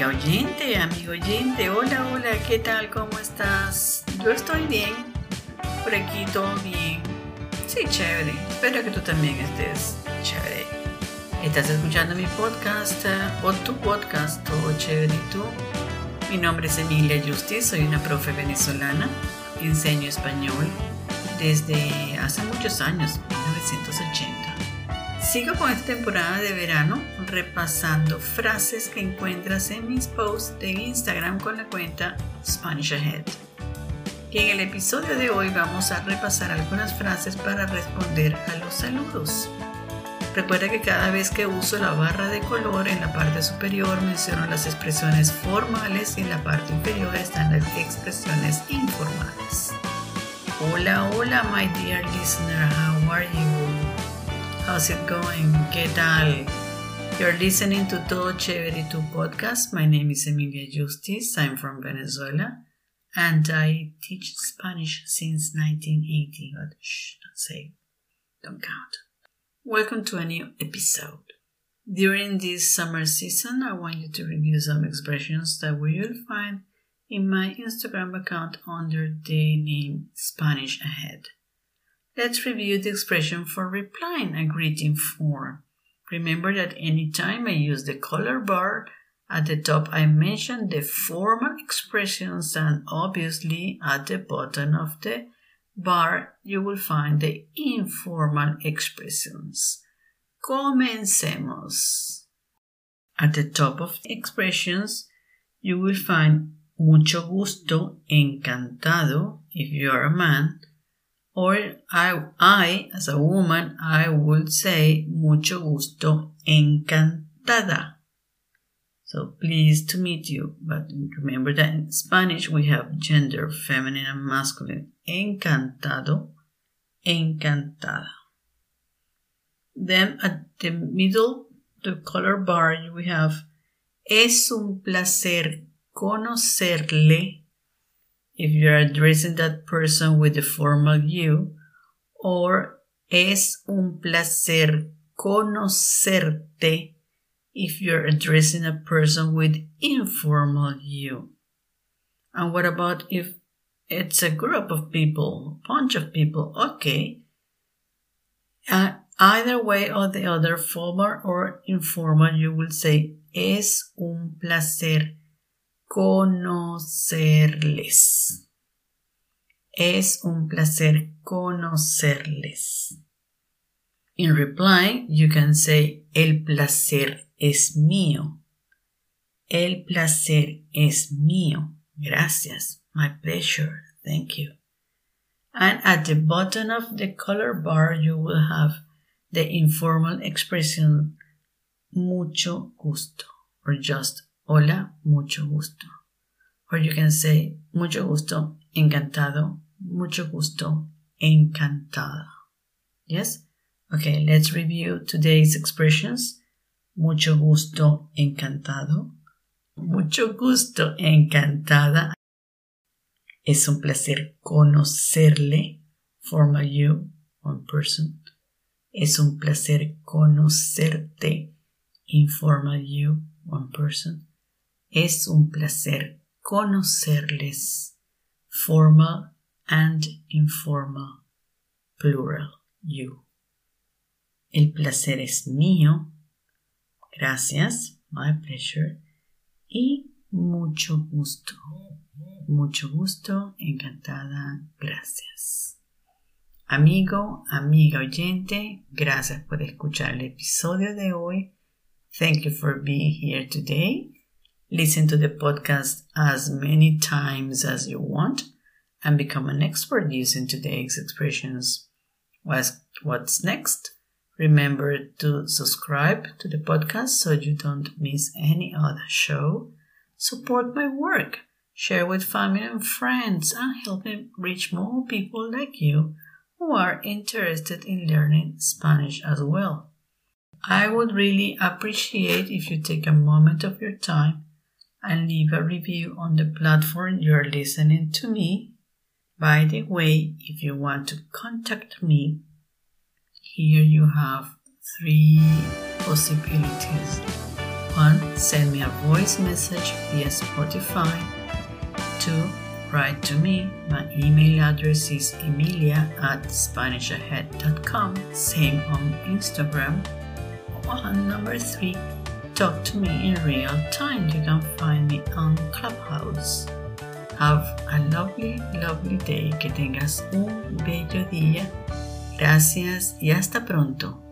Amiga oyente, amigo oyente, hola, hola, ¿qué tal? ¿Cómo estás? Yo estoy bien, por aquí todo bien. Sí, chévere. Espero que tú también estés chévere. Estás escuchando mi podcast eh, o tu podcast, todo chévere y tú. Mi nombre es Emilia Justice, soy una profe venezolana, enseño español desde hace muchos años, 1980. Sigo con esta temporada de verano repasando frases que encuentras en mis posts de Instagram con la cuenta Spanish Ahead. Y en el episodio de hoy vamos a repasar algunas frases para responder a los saludos. Recuerda que cada vez que uso la barra de color en la parte superior menciono las expresiones formales y en la parte inferior están las expresiones informales. Hola, hola, my dear listener, how are you? How's it going? ¿Qué tal? You're listening to Todo Chévere Tu podcast. My name is Emilia Yustiz. I'm from Venezuela and I teach Spanish since 1980. But shh, don't say, don't count. Welcome to a new episode. During this summer season, I want you to review some expressions that we will find in my Instagram account under the name Spanish Ahead. Let's review the expression for replying a greeting form. Remember that anytime I use the color bar at the top, I mention the formal expressions, and obviously at the bottom of the bar, you will find the informal expressions. Comencemos. At the top of the expressions, you will find mucho gusto, encantado, if you are a man, or I, I, as a woman, I would say mucho gusto, encantada. So pleased to meet you. But remember that in Spanish we have gender, feminine and masculine. Encantado, encantada. Then at the middle, the color bar, we have Es un placer conocerle if you're addressing that person with the formal you, or es un placer conocerte if you're addressing a person with informal you. And what about if it's a group of people, a bunch of people? Okay. Uh, either way or the other, formal or informal, you will say es un placer conocerles. Es un placer conocerles. In reply, you can say el placer es mío. El placer es mío. Gracias. My pleasure. Thank you. And at the bottom of the color bar, you will have the informal expression mucho gusto or just Hola, mucho gusto. Or you can say mucho gusto, encantado, mucho gusto, encantada. Yes? Okay, let's review today's expressions. Mucho gusto, encantado. Mucho gusto, encantada. Es un placer conocerle. Formal you, one person. Es un placer conocerte. Informal you, one person. Es un placer conocerles. Formal and informal. Plural. You. El placer es mío. Gracias. My pleasure. Y mucho gusto. Mucho gusto. Encantada. Gracias. Amigo, amiga oyente, gracias por escuchar el episodio de hoy. Thank you for being here today. Listen to the podcast as many times as you want and become an expert using today's expressions. What's next? Remember to subscribe to the podcast so you don't miss any other show. Support my work, share with family and friends, and help me reach more people like you who are interested in learning Spanish as well. I would really appreciate if you take a moment of your time and leave a review on the platform you're listening to me. By the way, if you want to contact me, here you have three possibilities. One, send me a voice message via Spotify. Two, write to me. My email address is emilia at spanishahead.com. Same on Instagram. And number three, talk to me in real time. You can find me on Clubhouse. Have a lovely, lovely day. Que tengas un bello día. Gracias y hasta pronto.